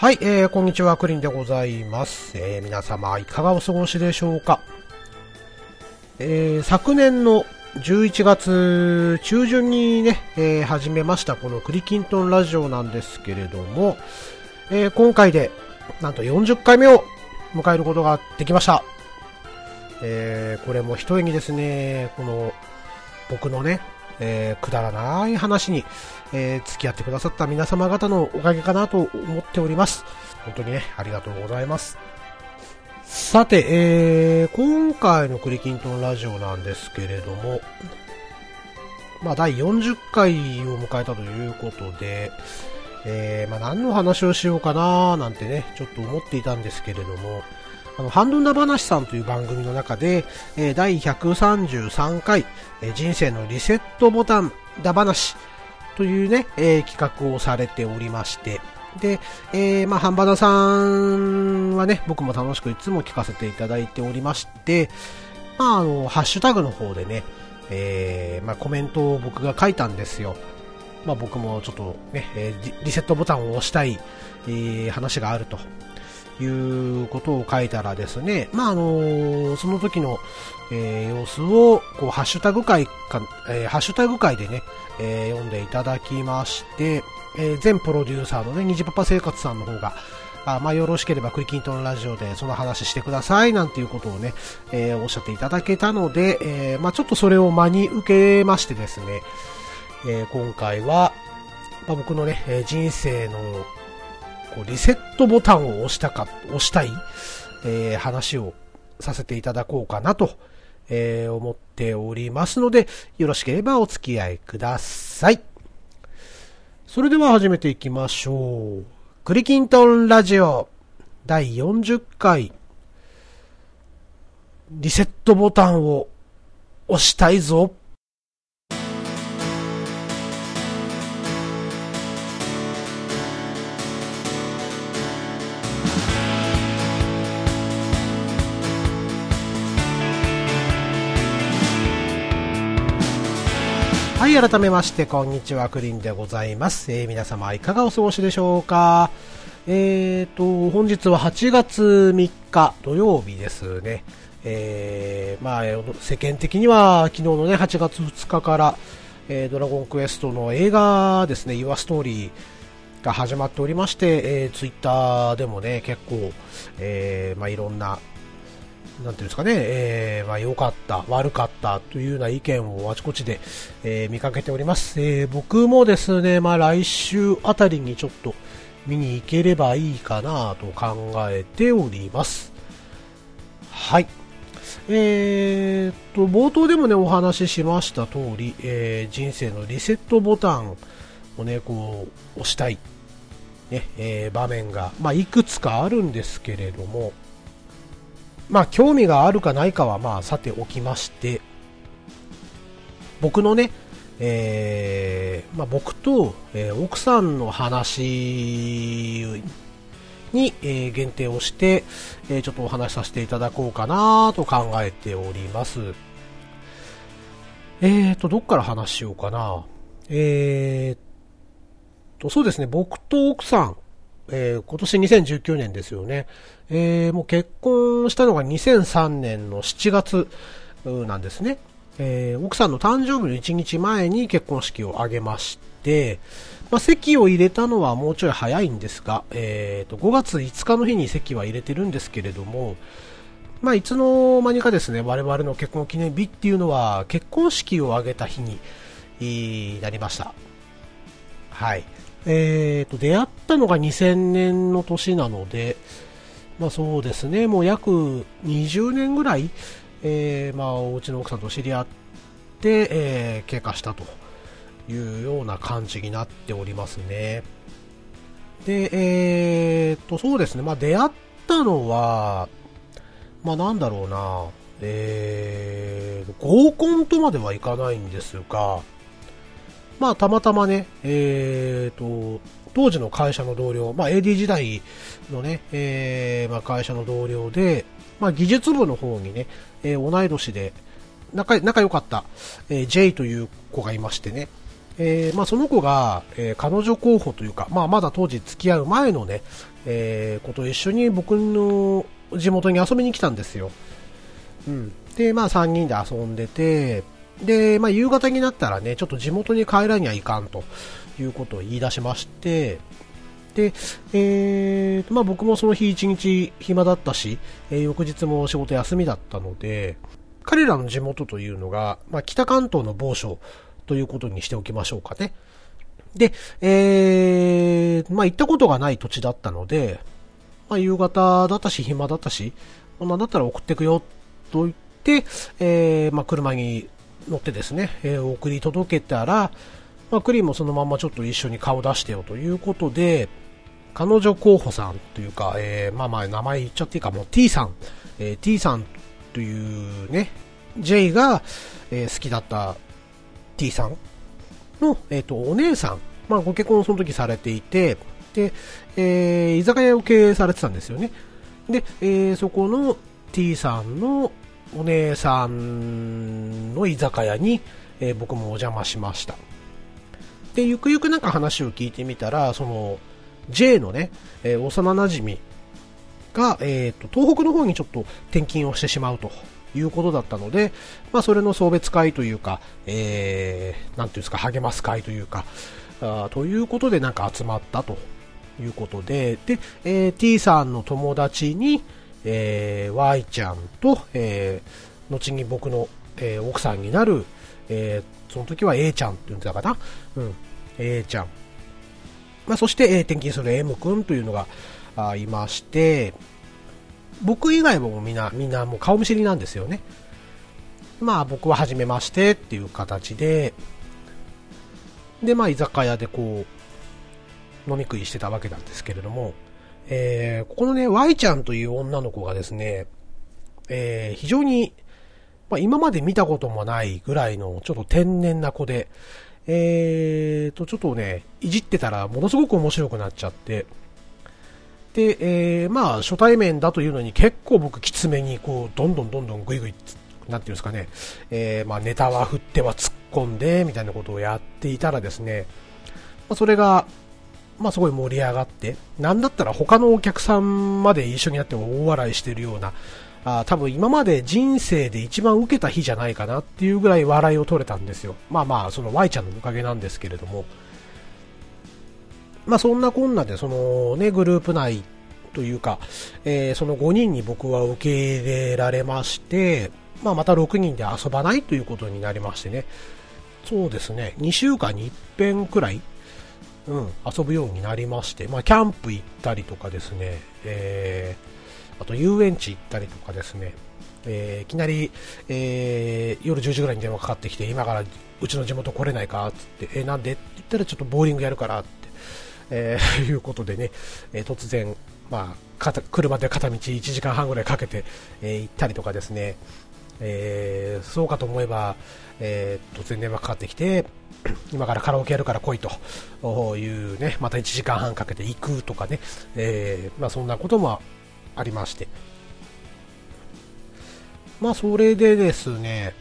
はい、えー、こんにちは、クリンでございます。えー、皆様、いかがお過ごしでしょうか？えー、昨年の11月中旬にね、えー、始めましたこのクリキントンラジオなんですけれども、えー、今回でなんと40回目を迎えることができました。えー、これも一重にですね、この僕のね、えー、くだらない話に、えー、付き合ってくださった皆様方のおかげかなと思っております。本当にね、ありがとうございます。さて、えー、今回のクリキントンラジオなんですけれども、まあ、第40回を迎えたということで、えー、まあ、何の話をしようかななんてね、ちょっと思っていたんですけれども、あの、ハンドンダ話さんという番組の中で、えー、第133回、えー、人生のリセットボタンだ話というね、えー、企画をされておりまして、で、えー、まあ、ハンバナさんはね、僕も楽しくいつも聞かせていただいておりまして、まあ、あの、ハッシュタグの方でね、えー、まあ、コメントを僕が書いたんですよ。まあ、僕もちょっとね、え、リセットボタンを押したい、え、話があると。いうことを書いたらですね、まあ、あのその時の、えー、様子を、こう、ハッシュタグ会か、えー、ハッシュタグ会でね、えー、読んでいただきまして、えー、全プロデューサーのね、虹パパ生活さんの方が、あまあ、よろしければクリキントンラジオでその話してくださいなんていうことをね、えー、おっしゃっていただけたので、えー、まあ、ちょっとそれを真に受けましてですね、えー、今回は、まあ、僕のね、人生のこうリセットボタンを押したか、押したい、えー、話をさせていただこうかなと、えー、思っておりますので、よろしければお付き合いください。それでは始めていきましょう。クリキントンラジオ第40回リセットボタンを押したいぞ。はい、改めまして、こんにちは、クリンでございます。えー、皆様、いかがお過ごしでしょうか？えーと、本日は8月3日土曜日ですね。えー、まあ、世間的には昨日のね、8月2日から、えー、ドラゴンクエストの映画ですね、Your Story が始まっておりまして、えー、ツイッターでもね、結構、えー、まあ、いろんななんていうんですかね、えー、まあ、良かった、悪かったというような意見をあちこちで、えー、見かけております。えー、僕もですね、まあ、来週あたりにちょっと見に行ければいいかなと考えております。はい。えー、と、冒頭でもね、お話ししました通り、えー、人生のリセットボタンをね、こう、押したい、ね、えー、場面が、まあ、いくつかあるんですけれども、まあ、興味があるかないかは、まあ、さておきまして、僕のね、えー、まあ、僕と、えー、奥さんの話に、えー、限定をして、えちょっとお話しさせていただこうかなと考えております。えーと、どっから話しようかな。えーと、そうですね、僕と奥さん、えー、今年2019年ですよね。えー、もう結婚したのが2003年の7月なんですね。えー、奥さんの誕生日の1日前に結婚式を挙げまして、まあ、席を入れたのはもうちょい早いんですが、えー、と5月5日の日に席は入れてるんですけれども、まあ、いつの間にかですね、我々の結婚記念日っていうのは結婚式を挙げた日になりました。はい。えー、と、出会ったのが2000年の年なので、まあそうですね、もう約20年ぐらい、えー、まあおうちの奥さんと知り合って、えー、経過したというような感じになっておりますね。で、えー、と、そうですね、まあ出会ったのは、まあなんだろうな、えー、合コンとまではいかないんですが、まあ、たまたまね、えーと、当時の会社の同僚、まあ、AD 時代のね、えーまあ、会社の同僚で、まあ、技術部の方にね、えー、同い年で仲仲良かった、えー、J という子がいましてね、えー、まあ、その子が、えー、彼女候補というか、まあ、まだ当時付き合う前のね、えー、子と一緒に僕の地元に遊びに来たんですよ。うん。で、まあ、3人で遊んでて、で、まあ、夕方になったらね、ちょっと地元に帰らにはいかんということを言い出しまして、で、えー、まあ、僕もその日一日暇だったし、えー、翌日も仕事休みだったので、彼らの地元というのが、まあ、北関東の某所ということにしておきましょうかね。で、えー、まあ、行ったことがない土地だったので、まあ、夕方だったし、暇だったし、なんだったら送ってくよ、と言って、えー、まあ、車に乗ってですね、えー、送り届けたら、まあ、クリーンもそのままちょっと一緒に顔出してよということで、彼女候補さんというか、えー、まあまあ名前言っちゃっていいか、もう T さん、えー、T さんというね、J が、えー、好きだった T さんの、えっ、ー、と、お姉さん、まあ、ご結婚をその時されていて、で、えー、居酒屋を経営されてたんですよね。で、えー、そこの T さんのお姉さんの居酒屋に、えー、僕もお邪魔しました。で、ゆくゆくなんか話を聞いてみたら、その、J のね、えー、幼馴染が、えーと、東北の方にちょっと転勤をしてしまうということだったので、まあ、それの送別会というか、えー、なんていうんですか、励ます会というか、あということでなんか集まったということで、で、えー、T さんの友達に、えー、Y ちゃんと、えー、後に僕の、えー、奥さんになる、えー、その時は A ちゃんって言ってたかなうん、A ちゃん。まあ、そして、えー、転勤する M 君というのがあいまして、僕以外もみんな、みんなもう顔見知りなんですよね。まあ僕は初めましてっていう形で、で、まあ居酒屋でこう、飲み食いしてたわけなんですけれども、えー、ここのね、Y ちゃんという女の子がですね、えー、非常に、まあ、今まで見たこともないぐらいのちょっと天然な子で、えーと、ちょっとね、いじってたらものすごく面白くなっちゃって、で、えー、まあ、初対面だというのに結構僕きつめに、こう、どんどんどんどんぐいぐい、なんていうんですかね、えー、まあ、ネタは振っては突っ込んで、みたいなことをやっていたらですね、まあ、それが、まあ、すごい盛り上がって、なんだったら他のお客さんまで一緒になって大笑いしてるような、あ多分今まで人生で一番受けた日じゃないかなっていうぐらい笑いを取れたんですよ。まあまあ、その Y ちゃんのおかげなんですけれども。まあそんなこんなで、そのね、グループ内というか、えー、その5人に僕は受け入れられまして、まあまた6人で遊ばないということになりましてね。そうですね、2週間に一遍くらい、うん、遊ぶようになりまして、まあキャンプ行ったりとかですね、えーあと遊園地行ったりとかですね、えー、いきなり、えー、夜10時ぐらいに電話かかってきて、今からうちの地元来れないかってって、えー、なんで？って言ったらちょっとボーリングやるからって、えー、いうことでね、え、突然、まあ、車で片道1時間半ぐらいかけて、え、行ったりとかですね、え、そうかと思えば、えー、突然電話かかってきて、今からカラオケやるから来いというね、また1時間半かけて行くとかね、えー、まあ、そんなこともありまして。まあ、それでですね、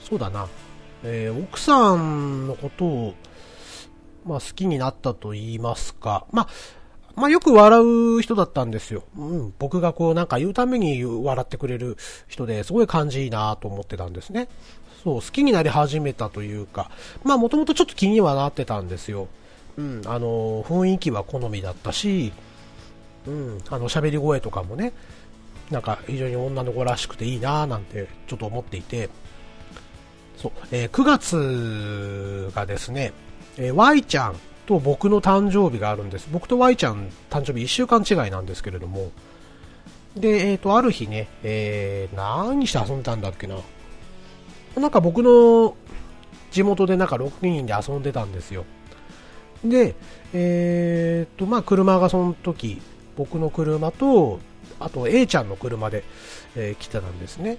そうだな、えー、奥さんのことを、まあ、好きになったと言いますか、まあ、まあ、よく笑う人だったんですよ。うん、僕がこうなんか言うために笑ってくれる人ですごい感じいいなと思ってたんですね。そう、好きになり始めたというか、まあもともとちょっと気にはなってたんですよ。うん、あの、雰囲気は好みだったし、うん、あの喋り声とかもね、なんか非常に女の子らしくていいなぁなんてちょっと思っていて、そう、えー、9月がですね、えー、Y ちゃんと僕の誕生日があるんです。僕と Y ちゃん誕生日1週間違いなんですけれども、で、えっ、ー、と、ある日ね、えー、何して遊んでたんだっけな。なんか僕の地元でなんか6人で遊んでたんですよ。で、えっ、と、まあ車がその時、僕の車と、あと A ちゃんの車で、えー、来てたんですね。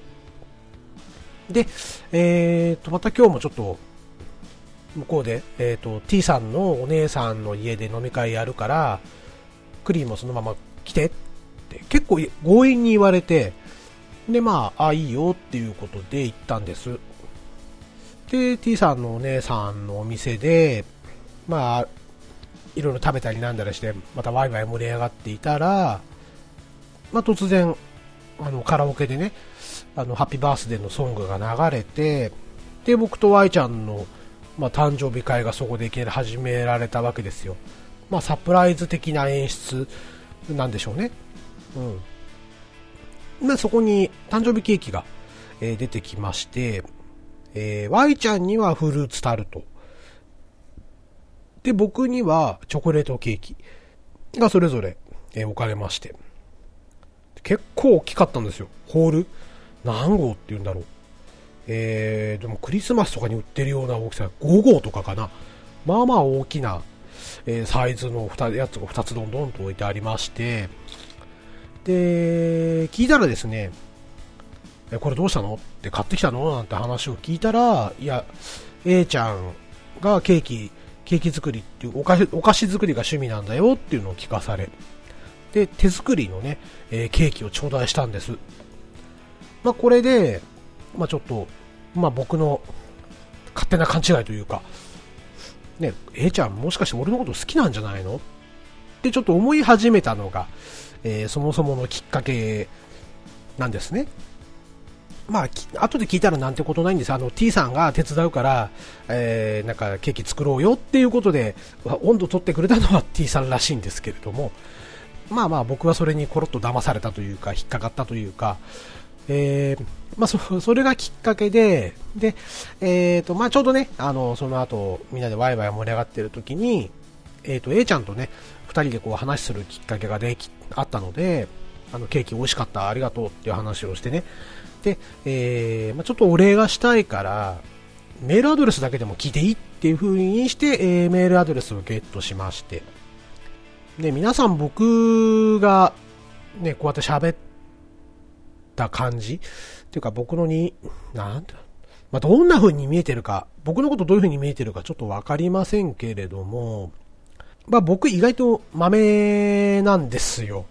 で、えーと、また今日もちょっと、向こうで、えーと、T さんのお姉さんの家で飲み会やるから、クリーンもそのまま来てって結構強引に言われて、で、まあ、あ、いいよっていうことで行ったんです。で、T さんのお姉さんのお店で、まあ、いろいろ食べたりなんだりして、またワイワイ盛り上がっていたら、まあ、突然、あの、カラオケでね、あの、ハッピーバースデーのソングが流れて、で、僕と Y ちゃんの、まあ、誕生日会がそこでいきなり始められたわけですよ。まあ、サプライズ的な演出なんでしょうね。うん。ま、そこに誕生日ケーキが、えー、出てきまして、えー、Y ちゃんにはフルーツタルト。で、僕にはチョコレートケーキがそれぞれ、えー、置かれまして。結構大きかったんですよ。ホール。何号って言うんだろう。えー、でもクリスマスとかに売ってるような大きさ、5号とかかな。まあまあ大きな、えー、サイズのやつが2つどんどんと置いてありまして、で、聞いたらですね、え、これどうしたの？って買ってきたの？なんて話を聞いたら、いや、A ちゃんがケーキ、ケーキ作りっていうお菓子、お菓子作りが趣味なんだよっていうのを聞かされ、で、手作りのね、えー、ケーキを頂戴したんです。まあ、これで、まあ、ちょっと、まあ、僕の勝手な勘違いというか、ね、A ちゃんもしかして俺のこと好きなんじゃないの？ってちょっと思い始めたのが、えー、そもそものきっかけなんですね。まあ、後で聞いたらなんてことないんです。あの T さんが手伝うから、えー、なんかケーキ作ろうよっていうことで温度取ってくれたのは T さんらしいんですけれどもまあまあ僕はそれにコロッと騙されたというか引っかかったというか、えー、まあそ、それがきっかけで、で、え、ー、と、まあちょうどね、あの、その後、みんなでワイワイ盛り上がってる時に、え、ー、と、A ちゃんとね、二人でこう話するきっかけができ、あったので、あの、ケーキ美味しかった、ありがとうっていう話をしてね、で、えー、まあちょっとお礼がしたいから、メールアドレスだけでも聞いていいっていう風にして、えー、メールアドレスをゲットしまして、で、皆さん僕が、ね、こうやって喋った感じっていうか僕のに、なんて、まあ、どんな風に見えてるか、僕のことどういう風に見えてるかちょっとわかりませんけれども、まあ、僕意外と豆なんですよ。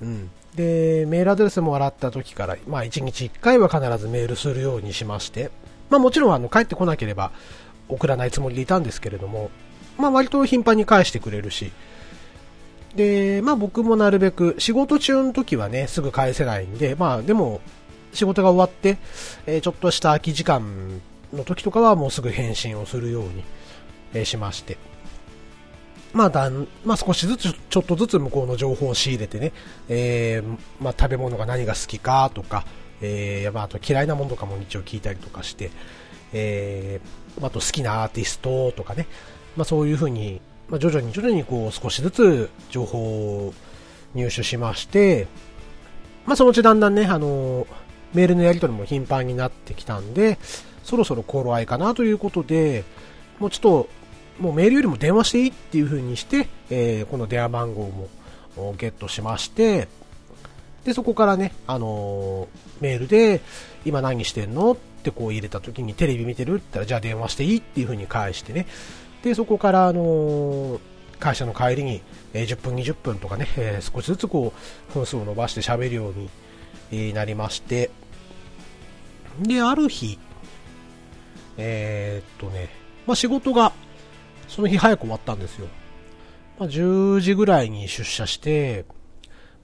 うん。で、メールアドレスもらった時から、まあ、1日1回は必ずメールするようにしまして、まあ、もちろんあの帰ってこなければ送らないつもりでいたんですけれども、まあ、割と頻繁に返してくれるし、で、まあ僕もなるべく仕事中の時はね、すぐ返せないんで、まあでも仕事が終わって、えー、ちょっとした空き時間の時とかはもうすぐ返信をするように、えー、しまして。まあだん、まあ少しずつ、ちょっとずつ向こうの情報を仕入れてね、えー、まあ食べ物が何が好きかとか、えー、まああと嫌いなものとかも一応聞いたりとかして、えー、あと好きなアーティストとかね、まあそういうふうに、まあ、徐々に徐々にこう少しずつ情報を入手しまして、まあ、そのうちだんだんね、あのメールのやり取りも頻繁になってきたんで、そろそろ頃合いかなということで、もうちょっと、もうメールよりも電話していいっていう風にして、えー、この電話番号もゲットしまして、で、そこからね、あのー、メールで、今何してんの？ってこう入れた時にテレビ見てるって言ったら、じゃあ電話していいっていう風に返してね、で、そこから、あの会社の帰りに、え10分、20分とかね、え少しずつこう、分数を伸ばして喋るように、なりまして、で、ある日、え、っとね、まあ、仕事が、その日早く終わったんですよ。まあ、10時ぐらいに出社して、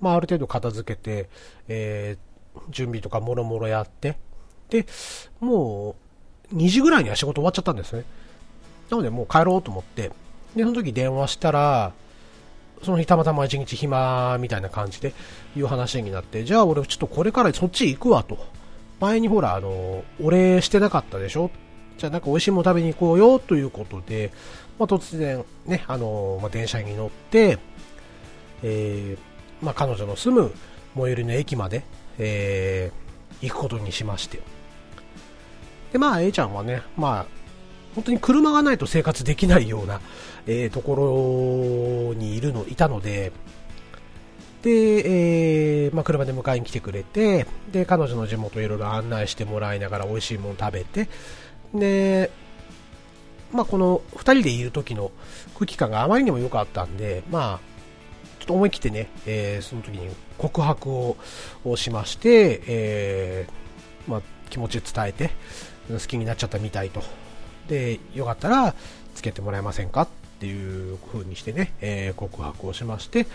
まあ、ある程度片付けて、えー、準備とかもろもろやって、で、もう、2時ぐらいには仕事終わっちゃったんですね。なのでもう帰ろうと思って、で、その時電話したら、その日たまたま一日暇みたいな感じでいう話になって、じゃあ俺ちょっとこれからそっち行くわと。前にほら、あの、お礼してなかったでしょ？じゃあなんか美味しいもの食べに行こうよということで、まあ、突然ね、あの、まあ、電車に乗って、えー、まあ、彼女の住む最寄りの駅まで、えー、行くことにしまして。で、まあ、A ちゃんはね、まあ、本当に車がないと生活できないような、えー、ところにいるの、いたので、で、えー、まあ、車で迎えに来てくれて、で、彼女の地元いろいろ案内してもらいながら美味しいもの食べて、で、まあ、この2人でいる時の空気感があまりにも良かったんで、まあ、ちょっと思い切ってね、えー、その時に告白をしまして、えー、まあ、気持ちを伝えて、好きになっちゃったみたいと。で、よかったら、つけてもらえませんか？っていう風にしてね、えー、告白をしまして、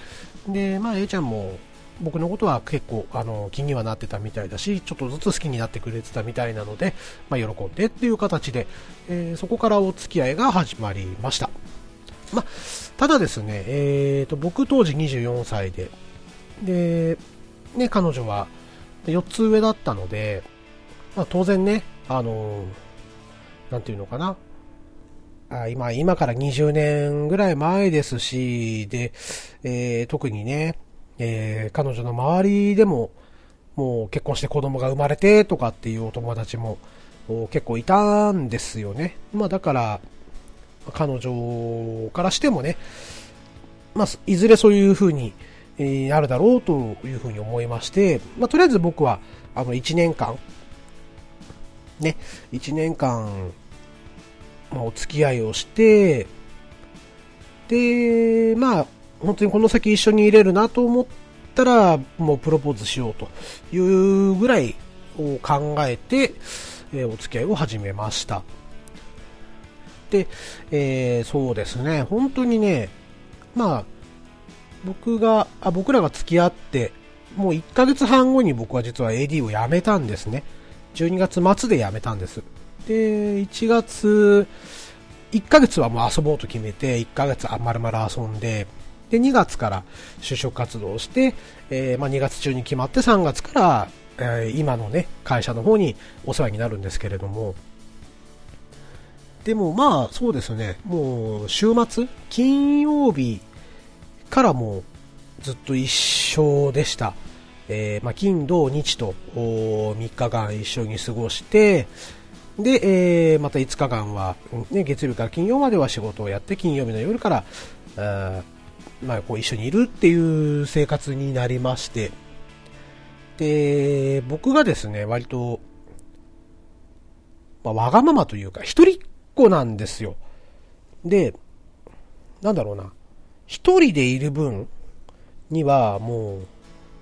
で、まあ、A ちゃんも、僕のことは結構あの気にはなってたみたいだし、ちょっとずつ好きになってくれてたみたいなので、まあ、喜んでっていう形で、えー、そこからお付き合いが始まりました。まあ、ただですね、えーと、僕当時24歳で、で、ね、彼女は4つ上だったので、まあ、当然ね、あのなんていうのかな、あ今、今から20年ぐらい前ですし、で、えー、特にね、えー、彼女の周りでも、もう結婚して子供が生まれてとかっていうお友達も結構いたんですよね。まあだから、彼女からしてもね、まあ、いずれそういう風に、え、なるだろうという風に思いまして、まあ、とりあえず僕は、あの、1年間、ね、1年間、まあ、お付き合いをして、で、まあ、本当にこの先一緒にいれるなと思ったら、もうプロポーズしようというぐらいを考えて、え、お付き合いを始めました。で、えー、そうですね、本当にね、まあ、僕が、あ、僕らが付き合って、もう1ヶ月半後に僕は実は AD を辞めたんですね。12月末で辞めたんです。で、1月、1ヶ月はもう遊ぼうと決めて、1ヶ月あまるまる遊んで、で、2月から就職活動をして、えー、まあ、2月中に決まって3月から、えー、今のね、会社の方にお世話になるんですけれども、でもまあそうですね、もう週末、金曜日からもうずっと一緒でした。えー、まあ、金、土、日と3日間一緒に過ごして、で、えー、また5日間は、ね、月曜日から金曜までは仕事をやって、金曜日の夜から、まあ、こう一緒にいるっていう生活になりまして、で、僕がですね、割と、まあ、わがままというか、一人っ子なんですよ。で、なんだろうな、一人でいる分にはもう、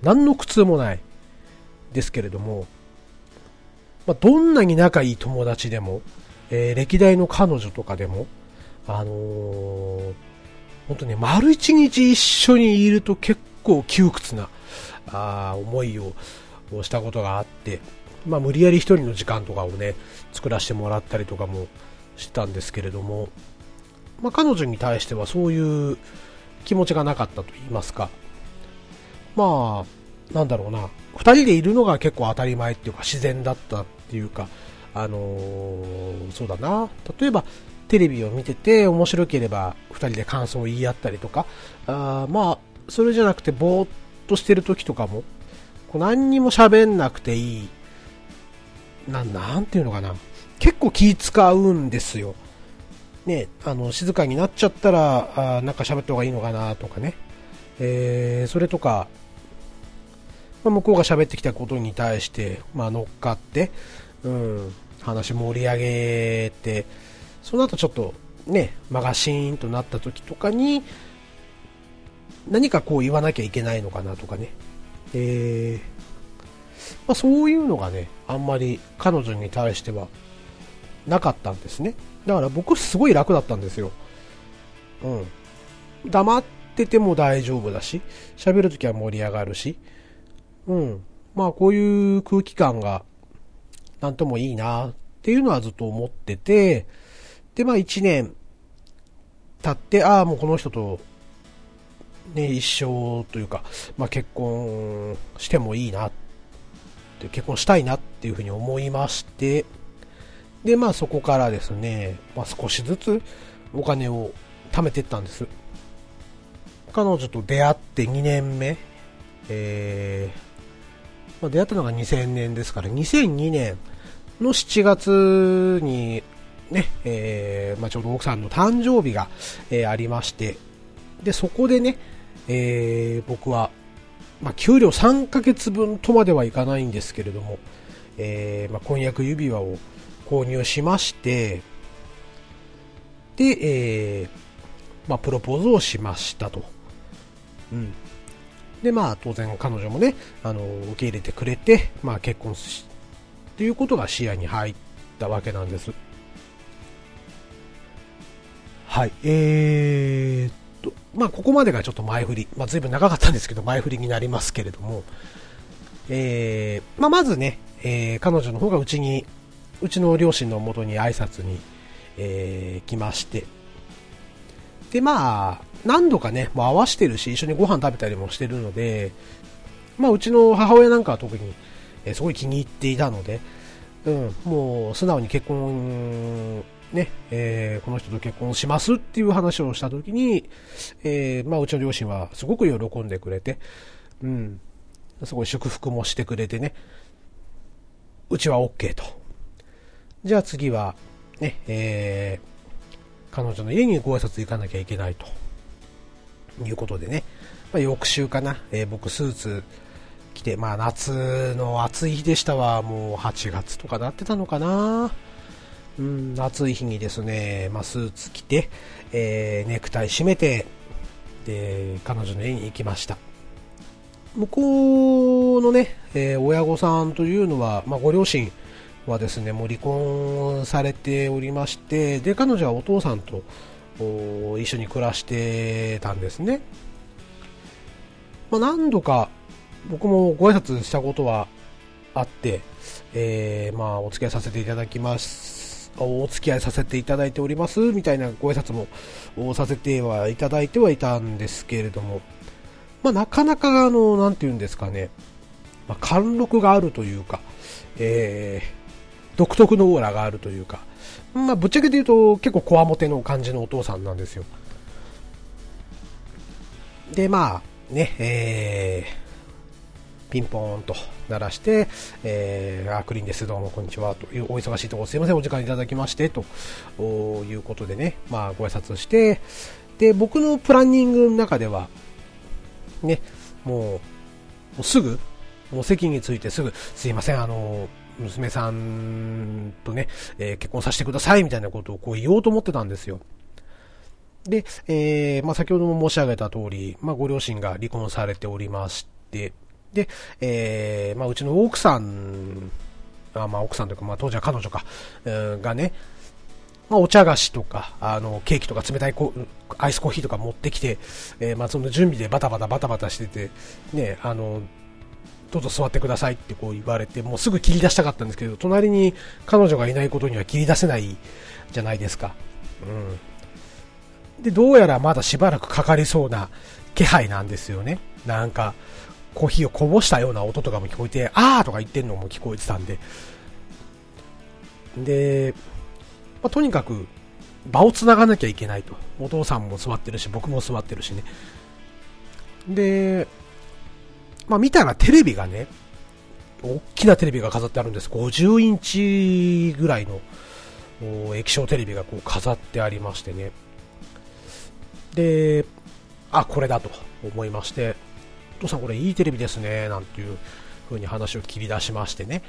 何の苦痛もないですけれども、まあ、どんなに仲いい友達でも、えー、歴代の彼女とかでも、あのー本当ね、丸一日一緒にいると結構窮屈なあ思いをしたことがあって、まあ、無理やり一人の時間とかをね、作らせてもらったりとかもしたんですけれども、まあ、彼女に対してはそういう気持ちがなかったと言いますか、まあ、なんだろうな、二人でいるのが結構当たり前っていうか自然だったっていうか、あのー、そうだな、例えばテレビを見てて面白ければ2人で感想を言い合ったりとか、あまあ、それじゃなくてぼーっとしてる時とかも、こう何にも喋んなくていい、ななんていうのかな、結構気使うんですよ。ね、あの、静かになっちゃったら、あなんか喋った方がいいのかなとかね。えー、それとか、まあ、向こうが喋ってきたことに対して、まあ、乗っかって、うん、話盛り上げて、その後ちょっとね、間がシーンとなった時とかに、何かこう言わなきゃいけないのかなとかね。えー、まあ、そういうのがね、あんまり彼女に対してはなかったんですね。だから僕すごい楽だったんですよ。うん。黙ってても大丈夫だし、喋るときは盛り上がるし、うん。まあこういう空気感がなんともいいなっていうのはずっと思ってて、で、まあ一年経って、ああ、もうこの人と、ね、一生というか、まあ結婚してもいいなって、結婚したいなっていうふうに思いまして、で、まあそこからですね、まあ少しずつお金を貯めていったんです。彼女と出会って2年目、えー、まあ、出会ったのが2000年ですから、2002年の7月にね、えー、まあ、ちょうど奥さんの誕生日が、えー、ありまして、で、そこでね、えー、僕は、まあ、給料3ヶ月分とまではいかないんですけれども、え、まあ、婚約指輪を購入しまして、で、え、まあ、プロポーズをしましたと。うん。で、まあ、当然彼女もね、あの、受け入れてくれて、まあ、結婚し、っていうことが視野に入ったわけなんです。はい、えーっと、まあ、ここまでがちょっと前振り、まあ、随分長かったんですけど、前振りになりますけれども、えー、まあ、まずね、えー、彼女の方がうちに、うちの両親のもとに挨拶に、えー、来まして、で、まあ、何度かね、もう合わしてるし、一緒にご飯食べたりもしてるので、まあ、うちの母親なんかは特に、えー、すごい気に入っていたので、うん、もう素直に結婚、ね、えー、この人と結婚しますっていう話をしたときに、えー、まあ、うちの両親はすごく喜んでくれて、うん、すごい祝福もしてくれてね、うちは OK と。じゃあ次は、ね、えー、彼女の家にご挨拶行かなきゃいけないと。いうことでね、まあ、翌週かな、えー、僕スーツ着て、まあ夏の暑い日でしたわ、もう8月とかなってたのかな。うん、暑い日にですね、まあ、スーツ着て、えー、ネクタイ締めて、で、彼女の家に行きました。向こうのね、えー、親御さんというのは、まあ、ご両親はですね、もう離婚されておりまして、で、彼女はお父さんと一緒に暮らしてたんですね。まあ、何度か僕もご挨拶したことはあって、えー、まあ、お付き合いさせていただきます、お付き合いさせていただいております、みたいなご挨拶もさせてはいただいてはいたんですけれども、まあ、なかなか、あの、なていうんですかね、まあ、貫禄があるというか、えー、独特のオーラがあるというか、まあ、ぶっちゃけて言うと結構こわもての感じのお父さんなんですよ。で、まあ、ね、えー、ピンポーンと鳴らして、えー、あ、クリーンです、どうもこんにちは、というお忙しいところすいません、お時間いただきまして、ということでね、まあ、ご挨拶して、で、僕のプランニングの中では、ね、もう、もうすぐ、もう席についてすぐ、すいません、あの、娘さんとね、えー、結婚させてくださいみたいなことをこう言おうと思ってたんですよ。で、えー、まあ、先ほども申し上げた通り、まあ、ご両親が離婚されておりまして、で、えー、まあ、うちの奥さん、あまあ、奥さんというか、まあ、当時は彼女か、がね、まあ、お茶菓子とか、あの、ケーキとか冷たいコアイスコーヒーとか持ってきて、えー、まあ、その準備でバタバタバタバタしてて、ね、あの、どうぞ座ってくださいってこう言われて、もうすぐ切り出したかったんですけど、隣に彼女がいないことには切り出せないじゃないですか。うん。で、どうやらまだしばらくかかりそうな気配なんですよね。なんか、コーヒーをこぼしたような音とかも聞こえて、あーとか言ってんのも聞こえてたんで。で、まあ、とにかく、場を繋がなきゃいけないと。お父さんも座ってるし、僕も座ってるしね。で、まあ、見たらテレビがね、大きなテレビが飾ってあるんです。50インチぐらいの液晶テレビがこう飾ってありましてね。で、あ、これだと思いまして、お父さんこれいいテレビですね、なんていう風に話を切り出しましてね。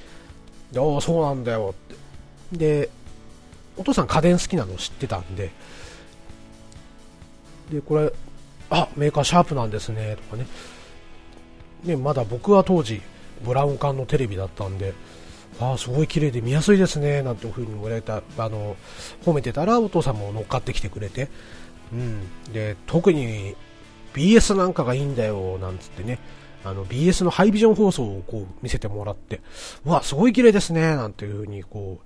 で、ああ、そうなんだよって。で、お父さん家電好きなの知ってたんで、で、これ、あ、メーカーシャープなんですね、とかね。ね、まだ僕は当時ブラウン管のテレビだったんで、ああ、すごい綺麗で見やすいですね、なんていう風に言われた、あの、褒めてたらお父さんも乗っかってきてくれて、うん。で、特に BS なんかがいいんだよ、なんつってね、あの、BS のハイビジョン放送をこう見せてもらって、うわ、すごい綺麗ですね、なんていう風にこ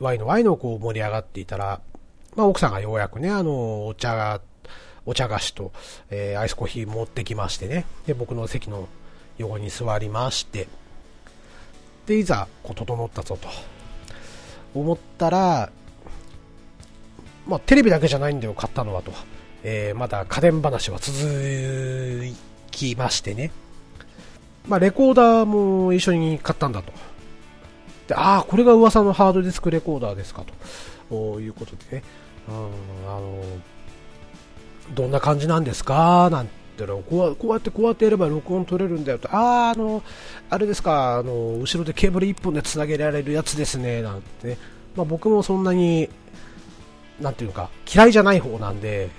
う、ワイのワイのこう盛り上がっていたら、まあ奥さんがようやくね、あの、お茶がお茶菓子と、えー、アイスコーヒー持ってきましてね、で、僕の席の横に座りまして、で、いざ、こう、整ったぞと、思ったら、まあ、テレビだけじゃないんだよ、買ったのはと。えー、まだ家電話は続きましてね。まあ、レコーダーも一緒に買ったんだと。で、ああ、これが噂のハードディスクレコーダーですかと。いうことでね。うん、あのどんな感じなんですか？なんてこうこうやってこうやってやれば録音取れるんだよと、ああ、あの、あれですか、あの、後ろでケーブル1本でつなげられるやつですね、なんて、ね、まあ、僕もそんなに、なんていうか、嫌いじゃない方なんで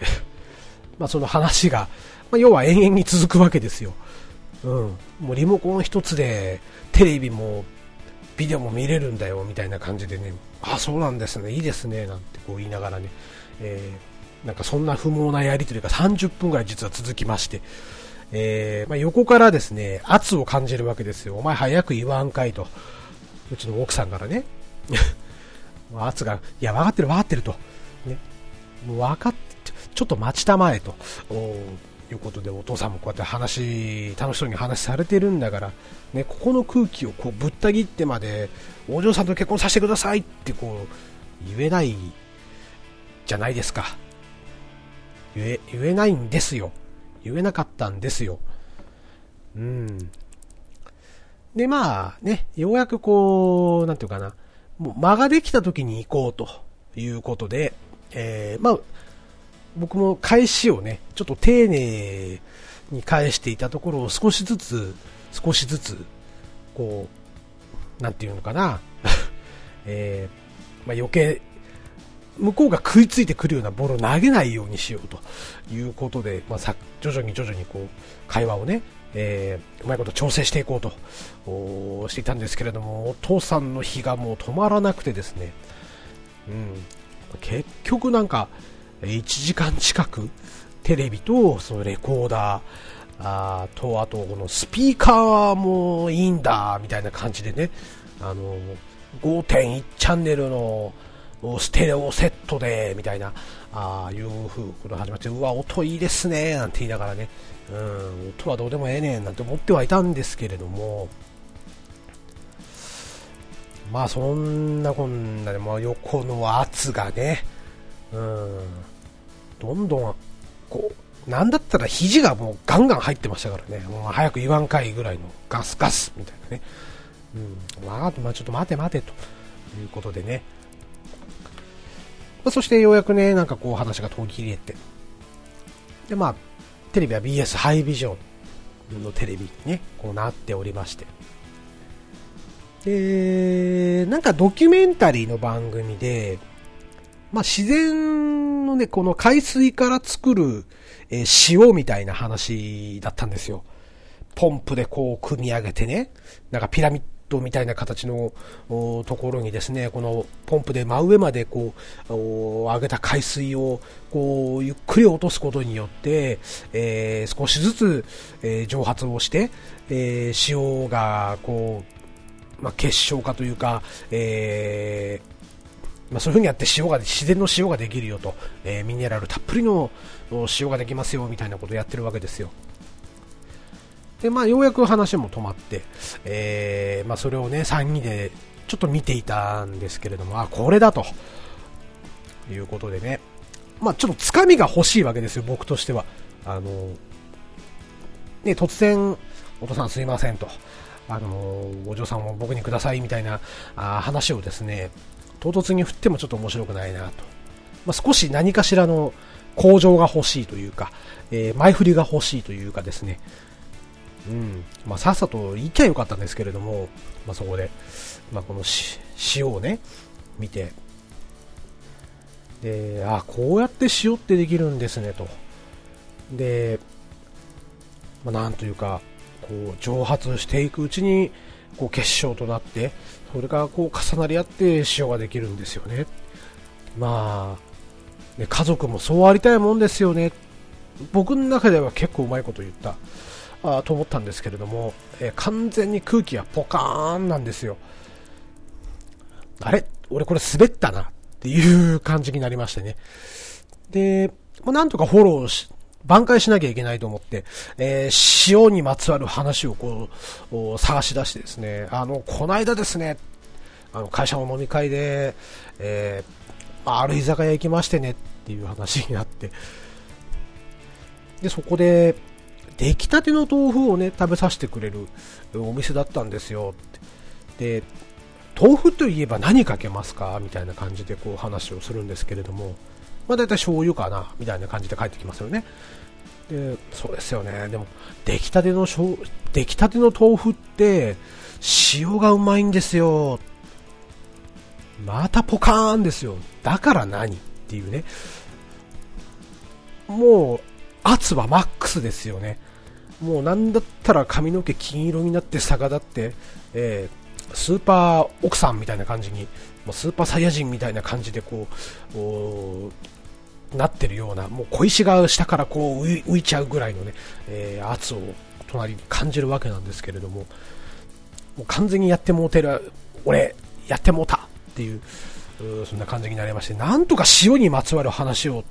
まあその話が、まあ、要は延々に続くわけですよ。うん。もうリモコン一つで、テレビも、ビデオも見れるんだよみたいな感じでね、あ、そうなんですね、いいですね、なんてこう言いながらね、えー、なんかそんな不毛なやりとりが30分ぐらい実は続きまして、えー、まあ、横からですね、圧を感じるわけですよ。お前早く言わんかいと。うちの奥さんからね。圧が、いや、分かってる分かってると。ね。もう分かっ、ちょっと待ちたまえと。いうことでお父さんもこうやって話、楽しそうに話されてるんだから、ね、ここの空気をこうぶった切ってまで、お嬢さんと結婚させてくださいってこう、言えないじゃないですか。言え、言えないんですよ。言えなかったんですよ。うん。で、まあね、ようやくこう、なんていうかな、もう間ができた時に行こうということで、えー、まあ、僕も返しをね、ちょっと丁寧に返していたところを少しずつ、少しずつ、こう、なんていうのかな、えー、まあ、余計、向こうが食いついてくるようなボールを投げないようにしようということで、まあ、さ徐々に徐々にこう会話をね、えー、うまいこと調整していこうとしていたんですけれども、お父さんの日がもう止まらなくてですね、うん、結局なんか、1時間近くテレビとそのレコーダーあと、あとこのスピーカーもいいんだみたいな感じでね、あの5.1チャンネルのステレオセットでみたいなあいう風こと始まってうわ、音いいですねなんて言いながらね、うん、音はどうでもええねんなんて思ってはいたんですけれども、まあそんなこんなで、まあ、横の圧がね、うん、どんどんこう、なんだったら肘がもうガンガン入ってましたからね、もう早く言わんかいぐらいのガスガスみたいなね、うん、まあ、まあ、ちょっと待て待てということでね、まあ、そしてようやくね、なんかこう話が途切れて、で、まあ、テレビは BS ハイビジョンのテレビにね、こうなっておりまして、で、なんかドキュメンタリーの番組で、まあ、自然のね、この海水から作る、えー、塩みたいな話だったんですよ。ポンプでこう組み上げてね、なんかピラミッドみたいな形のところにですね、このポンプで真上までこう、上げた海水をこうゆっくり落とすことによって、えー、少しずつ、えー、蒸発をして、えー、塩がこう、まあ、結晶化というか、えまあ、そういう風にやって塩が自然の塩ができるよと、えミネラルたっぷりの塩ができますよみたいなことをやってるわけですよ。で、まあ、ようやく話も止まって、えー、まあ、それをね、3人でちょっと見ていたんですけれども、あ、これだと、いうことでね、まあ、ちょっとつかみが欲しいわけですよ、僕としては。あの、ね、突然、お父さんすいませんと、あの、お嬢さんを僕にくださいみたいなあ話をですね、唐突に振ってもちょっと面白くないなと。まあ、少し何かしらの向上が欲しいというか、えー、前振りが欲しいというかですね、うん。まあ、さっさと言いきゃよかったんですけれども、まあ、そこで、まあ、この塩をね、見て、で、あ、こうやって塩ってできるんですね、と。で、まあ、なんというか、こう、蒸発していくうちに、こう、結晶となって、それがこう、重なり合って塩ができるんですよね。まあ、ね、家族もそうありたいもんですよね。僕の中では結構うまいこと言った。あと思ったんですけれども、えー、完全に空気がポカーンなんですよ。あれ？俺これ滑ったなっていう感じになりましてね。で、まあ、なんとかフォローし、挽回しなきゃいけないと思って、えー、塩にまつわる話をこう、探し出してですね、あの、こないだですね、あの、会社の飲み会で、えー、ある居酒屋行きましてねっていう話になって、で、そこで、出来たての豆腐をね、食べさせてくれるお店だったんですよって。で、豆腐といえば何かけますか？みたいな感じでこう話をするんですけれども、まあ大体醤油かなみたいな感じで帰ってきますよね。で、そうですよね。でも、出来たての出来たての豆腐って、塩がうまいんですよ。またポカーンですよ。だから何っていうね。もう、圧はマックスですよね。もうなんだったら髪の毛金色になって逆立って、えスーパー奥さんみたいな感じに、もうスーパーサイヤ人みたいな感じでこう、なってるような、もう小石が下からこう浮いちゃうぐらいのね、えー、圧を隣に感じるわけなんですけれども、もう完全にやってもうてる、俺、やってもうたっていう、うそんな感じになりまして、なんとか塩にまつわる話をっ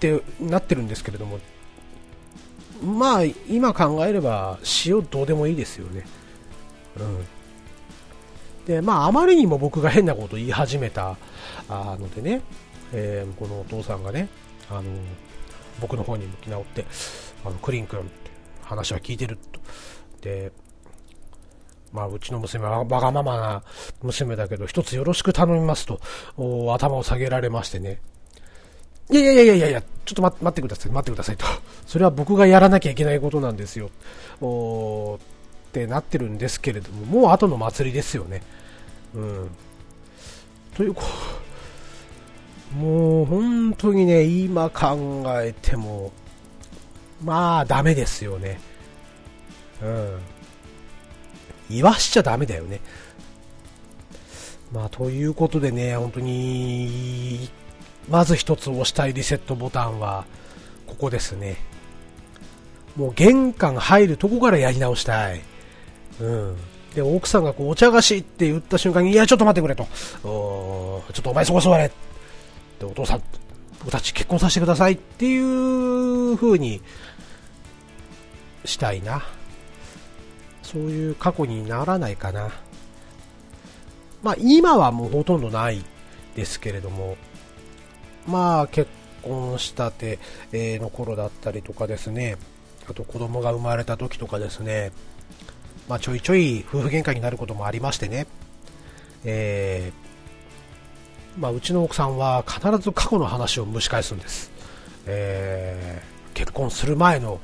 てなってるんですけれども、まあ、今考えれば塩どうでもいいですよね。うん。で、まあ、あまりにも僕が変なことを言い始めたのでね、えー、このお父さんがね、あの僕の方に向き直って、あのクリン君、話は聞いてると。で、まあ、うちの娘はわがままな娘だけど、一つよろしく頼みますと、頭を下げられましてね。いやいやいやいやいや、ちょっと待ってください、待ってくださいと。それは僕がやらなきゃいけないことなんですよ。おってなってるんですけれども、もう後の祭りですよね。うん。という、もう本当にね、今考えても、まあダメですよね。うん。言わしちゃダメだよね。まあということでね、本当に、まず一つ押したいリセットボタンは、ここですね。もう玄関入るとこからやり直したい。うん。で、奥さんがこう、お茶菓子って言った瞬間に、いや、ちょっと待ってくれと。ちょっとお前そこ座れ。で、お父さん、僕たち結婚させてくださいっていう風にしたいな。そういう過去にならないかな。まあ、今はもうほとんどないですけれども、まあ、結婚したての頃だったりとかですね、あと子供が生まれた時とかですね、まあ、ちょいちょい夫婦喧嘩になることもありましてね、えー、まあ、うちの奥さんは必ず過去の話を蒸し返すんです。えー、結婚する前の、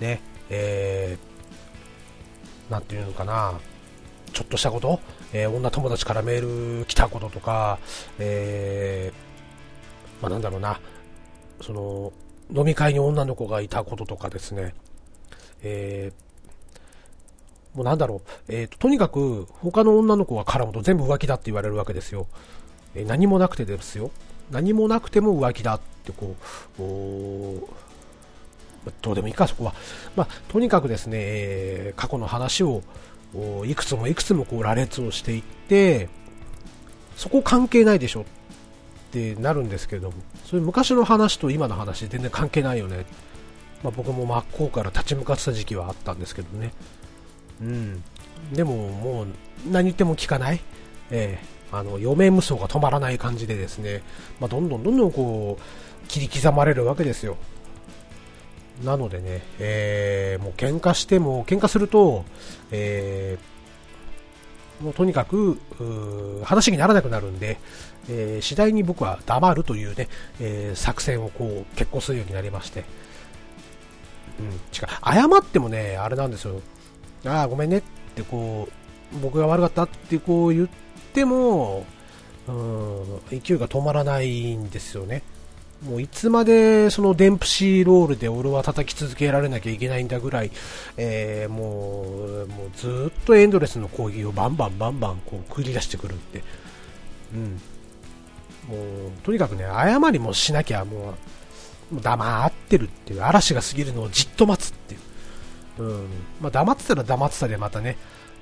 ね、えー、なんていうのかな、ちょっとしたこと、えー、女友達からメール来たこととか、えー、まあ、なんだろうな、その、飲み会に女の子がいたこととかですね、えー、もうなんだろう、えーと、とにかく他の女の子が絡むと全部浮気だって言われるわけですよ。え、何もなくてですよ。何もなくても浮気だってこう、どうでもいいか、そこは。まあ、とにかくですね、え、過去の話をいくつもいくつもこう羅列をしていって、そこ関係ないでしょってなるんですけれども、そういう昔の話と今の話全然関係ないよね。まあ、僕も真っ向から立ち向かってた時期はあったんですけどね。うん、でももう何言っても聞かない、えー、あの余命無双が止まらない感じでですね、まあ、どんどんどんどんこう切り刻まれるわけですよ。なのでね、えー、もう喧嘩しても、喧嘩すると、えー、もうとにかく話にならなくなるんで、えー、次第に僕は黙るというね、えー、作戦をこう結構するようになりまして、うん、違う。謝ってもね、あれなんですよ、ああ、ごめんねってこう、僕が悪かったってこう言っても、うん、勢いが止まらないんですよね。もういつまでそのデンプシーロールで俺は叩き続けられなきゃいけないんだぐらい、えー、もうもうずっとエンドレスの攻撃をバンバンバンバンこう繰り出してくるって、うん、もうとにかくね謝りもしなきゃもう黙ってるっていう嵐が過ぎるのをじっと待つっていう。うん。まあ、黙ってたら黙ってたでまたね、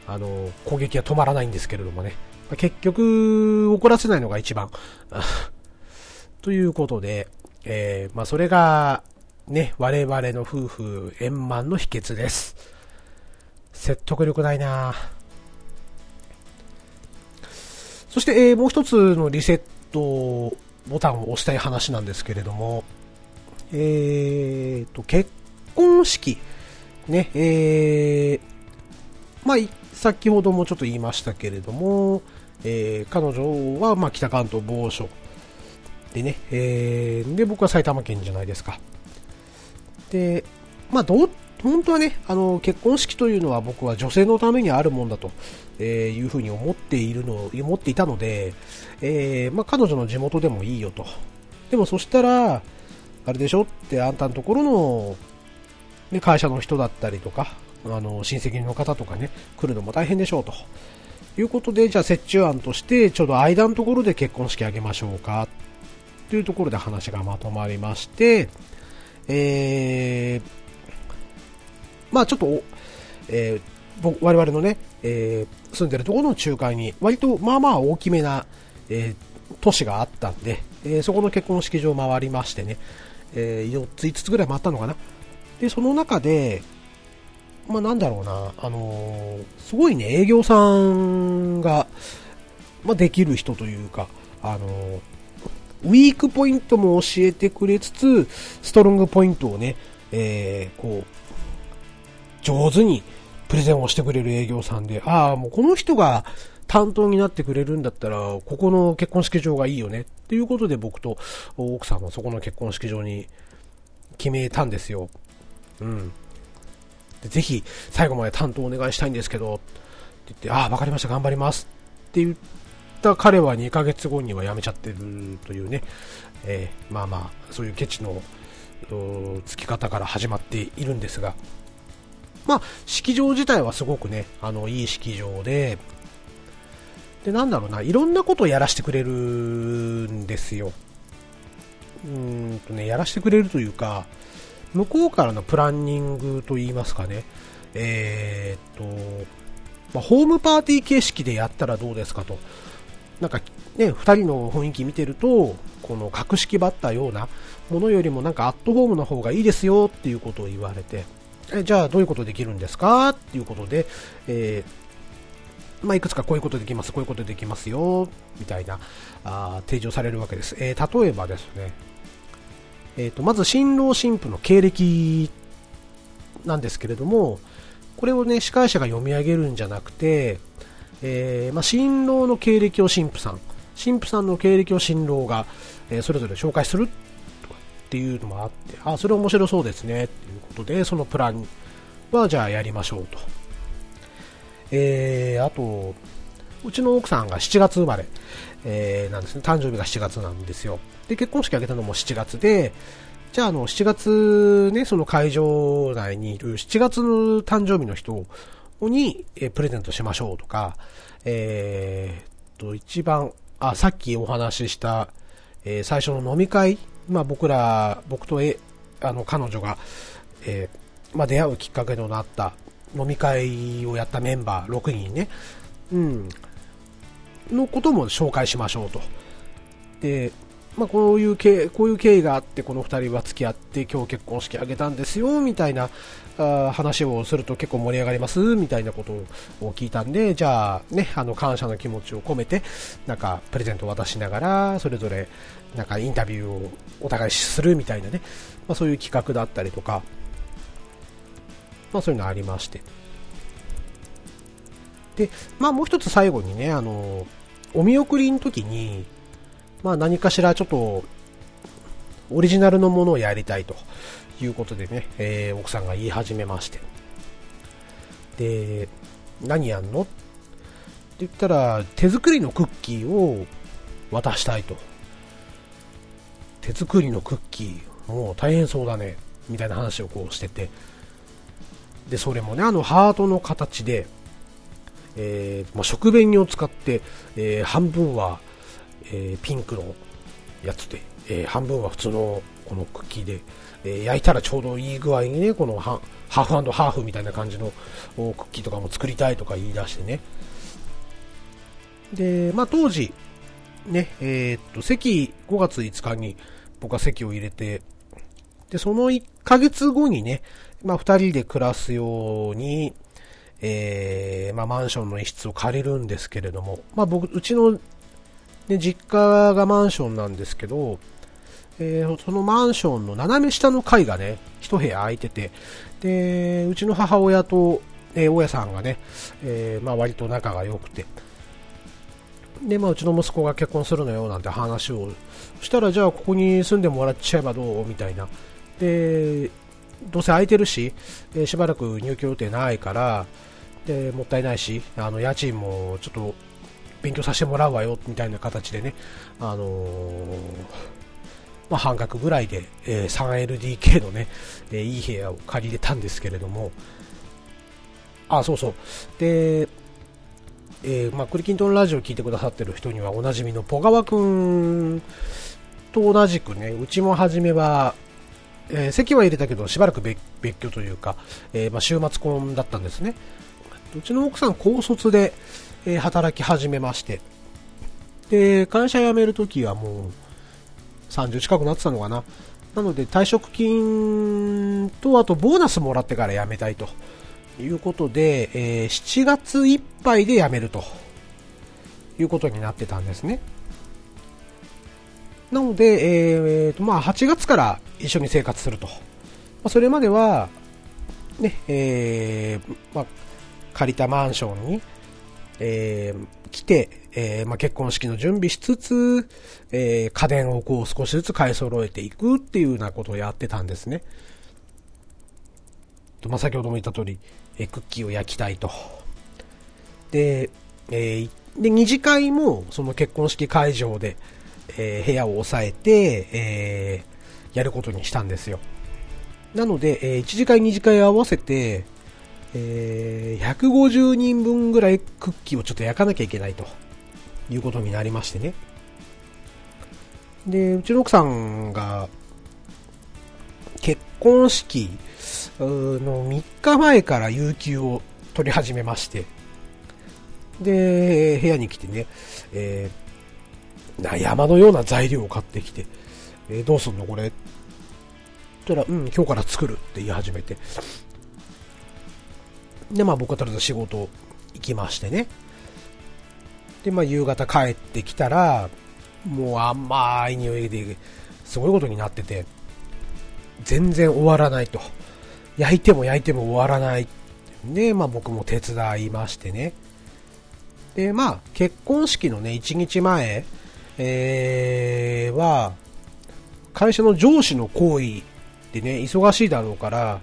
あの攻撃は止まらないんですけれどもね、結局、怒らせないのが一番。ということで、えー、まあ、それが、ね、我々の夫婦円満の秘訣です。説得力ないなそして、えー、もう一つのリセットボタンを押したい話なんですけれども、えーと、結婚式ね、えー、まあ、先ほどもちょっと言いましたけれども、えー、彼女は、ま、北関東某所でね、えー、で、僕は埼玉県じゃないですか。で、まあ、ど本当はね、あの、結婚式というのは僕は女性のためにあるもんだと、えいうふうに思っているの、思っていたので、え、まあ、彼女の地元でもいいよと。でもそしたら、あれでしょってあんたのところので会社の人だったりとか、あの親戚の方とかね、来るのも大変でしょうと。いうことで、じゃあ折衷案として、ちょうど間のところで結婚式あげましょうか、というところで話がまとまりまして、えー、まあちょっと、えー、我々のね、えー、住んでるところの仲介に、割とまあまあ大きめな、えー、都市があったんで、えー、そこの結婚式場を回りましてね、えー、4つ、5つぐらい回ったのかな。で、その中で、まあなんだろうな、あのー、すごいね、営業さんが、まあできる人というか、あのー、ウィークポイントも教えてくれつつ、ストロングポイントをね、えー、こう、上手にプレゼンをしてくれる営業さんで、ああ、もうこの人が担当になってくれるんだったら、ここの結婚式場がいいよねっていうことで僕と奥さんはそこの結婚式場に決めたんですよ。うん。でぜひ最後まで担当お願いしたいんですけど、って言って、ああ、わかりました、頑張りますって言った彼は2ヶ月後には辞めちゃってるというね、えー、まあまあ、そういうケチのつき方から始まっているんですが、まあ、式場自体はすごくね、あの、いい式場で、で、なんだろうな、いろんなことをやらせてくれるんですよ。うんとね、やらせてくれるというか、向こうからのプランニングといいますかね、えー、っと、まあ、ホームパーティー形式でやったらどうですかと。なんかね、二人の雰囲気見てると、この格式ばったようなものよりもなんかアットホームの方がいいですよっていうことを言われて、えじゃあどういうことできるんですかっていうことで、えー、まあ、いくつかこういうことできます、こういうことできますよ、みたいな、あ提示をされるわけです。えー、例えばですね、えーと、まず新郎新婦の経歴なんですけれども、これをね、司会者が読み上げるんじゃなくて、えー、まあ、新郎の経歴を新婦さん、新婦さんの経歴を新郎が、えー、それぞれ紹介するっていうのもあって、あ、それ面白そうですね、っていうことで、そのプランはじゃあやりましょうと。えー、あと、うちの奥さんが7月生まれ、えー、なんですね、誕生日が7月なんですよ。で、結婚式挙げたのも7月で、じゃあ、あの、7月ね、その会場内にいる7月の誕生日の人に、えー、プレゼントしましょうとか、えー、と、一番、あ、さっきお話しした、えー、最初の飲み会、まあ僕ら、僕とえ、あの、彼女が、えー、まあ出会うきっかけとなった飲み会をやったメンバー6人ね、うん、のことも紹介しましょうと。で、まあ、こういう経こういう経緯があってこの2人は付き合って今日結婚式あげたんですよみたいなあ話をすると結構盛り上がりますみたいなことを聞いたんでじゃあねあの感謝の気持ちを込めてなんかプレゼントを渡しながらそれぞれなんかインタビューをお互いするみたいなね、まあ、そういう企画だったりとか、まあ、そういうのありまして。で、まあ、もう一つ最後にねあのお見送りの時にまあ何かしらちょっと、オリジナルのものをやりたいということでね、えー、奥さんが言い始めまして。で、何やんの？って言ったら、手作りのクッキーを渡したいと。手作りのクッキー、もう大変そうだね、みたいな話をこうしてて。で、それもね、あのハートの形で、えーまあ、食紅を使って、えー、半分はえ、ピンクのやつで、え、半分は普通のこのクッキーで、え、焼いたらちょうどいい具合にね、このハーフハーフみたいな感じのクッキーとかも作りたいとか言い出してね。で、まあ当時、ね、えー、っと、席、5月5日に僕は席を入れて、で、その1ヶ月後にね、まあ2人で暮らすように、えー、まあマンションの一室を借りるんですけれども、まあ僕、うちので、実家がマンションなんですけど、えー、そのマンションの斜め下の階がね、一部屋空いてて、で、うちの母親と、え、大家さんがね、えー、まあ割と仲が良くて、で、まあうちの息子が結婚するのよなんて話をしたら、じゃあここに住んでもらっちゃえばどうみたいな。で、どうせ空いてるし、え、しばらく入居予定ないから、で、もったいないし、あの、家賃もちょっと勉強させてもらうわよみたいな形でね、あのー、まあ、半額ぐらいで、えー、3LDK のね、えー、いい部屋を借りれたんですけれども、あ、そうそう。で、えー、まあ、クリキントンラジオを聞いてくださってる人にはおなじみのポガワくんと同じくね、うちも初めは、えー、席は入れたけど、しばらく別居というか、えー、まあ、週末婚だったんですね。うちの奥さん高卒で、えー、働き始めまして、で、会社辞めるときはもう30近くなってたのかな。なので退職金とあとボーナスもらってから辞めたいということで、えー、7月いっぱいで辞めるということになってたんですね。なので、えーとまあ、8月から一緒に生活すると。まあ、それまでは、ね、えー、まあ、借りたマンションに、えー、来て、えー、まあ、結婚式の準備しつつ、えー、家電をこう少しずつ買い揃えていくっていうようなことをやってたんですね。とまあ、先ほども言った通り、え、クッキーを焼きたいと。で、え、で、二次会もその結婚式会場で、え、部屋を押さえて、え、やることにしたんですよ。なので、え、1次会2次会合わせて、えー、150人分ぐらいクッキーをちょっと焼かなきゃいけないということになりましてね。で、うちの奥さんが結婚式の3日前から有給を取り始めまして、で、部屋に来てね、えー、山のような材料を買ってきて、えー、どうすんのこれ？ったら、うん、今日から作るって言い始めて、で、まあ僕はとりあえず仕事行きましてね。で、まあ夕方帰ってきたら、もう甘い匂いですごいことになってて、全然終わらないと。焼いても焼いても終わらない。で、まあ僕も手伝いましてね。で、まあ結婚式のね、1日前、えー、は、会社の上司の行為でね、忙しいだろうから、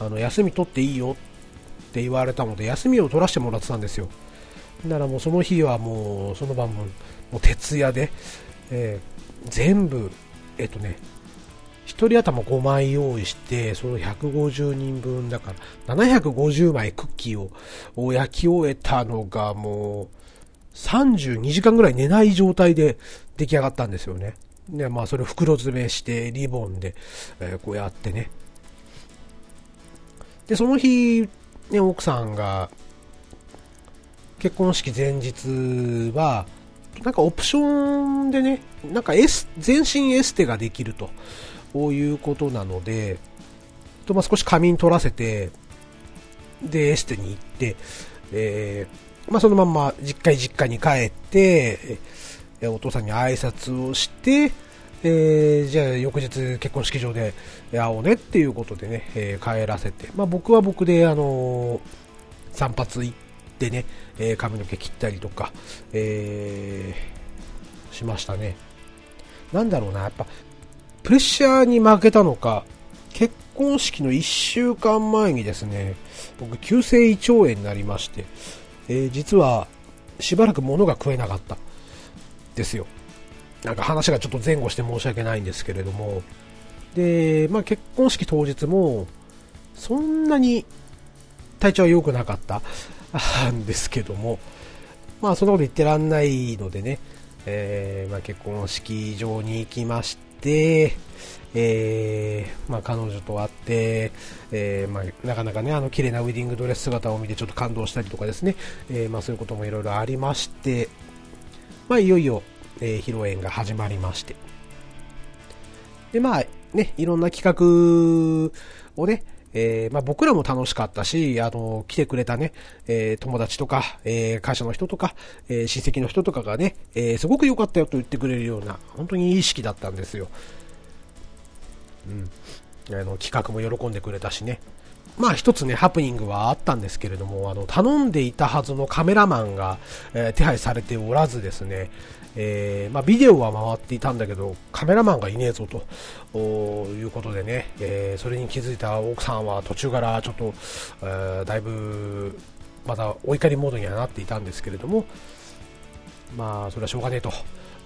あの、休み取っていいよって言われたので休みを取らせてもらってたんですよだからもうその日はもうその晩ももう徹夜で、えー、全部えっとね1人頭5枚用意してその150人分だから750枚クッキーを焼き終えたのがもう32時間ぐらい寝ない状態で出来上がったんですよね。で、まあそれを袋詰めしてリボンで、えー、こうやってね。で、その日、ね、奥さんが結婚式前日は、なんかオプションでね、なんかエス全身エステができると。いうことなので、とまあ、少し仮眠取らせて、で、エステに行って、えー、まあ、そのまま実家実家に帰って、えお父さんに挨拶をして、えー、じゃあ翌日結婚式場で会おうねっていうことでね、えー、帰らせて、まあ、僕は僕で、あのー、散髪行ってね、え、髪の毛切ったりとか、え、しましたね。なんだろうな、やっぱ、プレッシャーに負けたのか、結婚式の1週間前にですね、僕、急性胃腸炎になりまして、え、実は、しばらく物が食えなかった。ですよ。なんか話がちょっと前後して申し訳ないんですけれども、で、まあ、結婚式当日も、そんなに体調は良くなかった。んですけども、まあ、そんなこと言ってらんないのでね、えー、まあ、結婚式場に行きまして、えー、まあ、彼女と会って、えー、まあ、なかなかね、あの、綺麗なウェディングドレス姿を見てちょっと感動したりとかですね、えまあ、そういうこともいろいろありまして、まあ、いよいよ、えー、披露宴が始まりまして。で、まあ、ね、いろんな企画をね、えー、まあ、僕らも楽しかったし、あの、来てくれたね、えー、友達とか、えー、会社の人とか、え親戚の人とかがね、えすごく良かったよと言ってくれるような、本当にいい式だったんですよ。うん。あの、企画も喜んでくれたしね。まあ一つね、ハプニングはあったんですけれども、あの、頼んでいたはずのカメラマンが、え手配されておらずですね、えー、まあ、ビデオは回っていたんだけど、カメラマンがいねえぞということでね、えー、それに気づいた奥さんは途中からちょっと、えー、だいぶ、またお怒りモードにはなっていたんですけれども、まあ、それはしょうがねえと。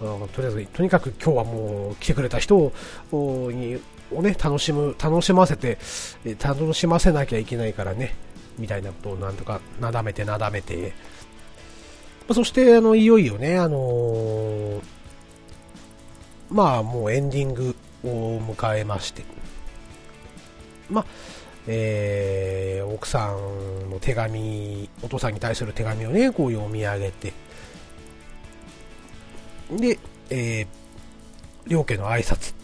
とりあえず、とにかく今日はもう来てくれた人をにをね、楽しむ、楽しませて、楽しませなきゃいけないからね、みたいなことをなんとかなだめてなだめて、そして、あの、いよいよね、あのー、まあ、もうエンディングを迎えまして、まあ、えー、奥さんの手紙、お父さんに対する手紙をね、こう読み上げて、で、えー、両家の挨拶、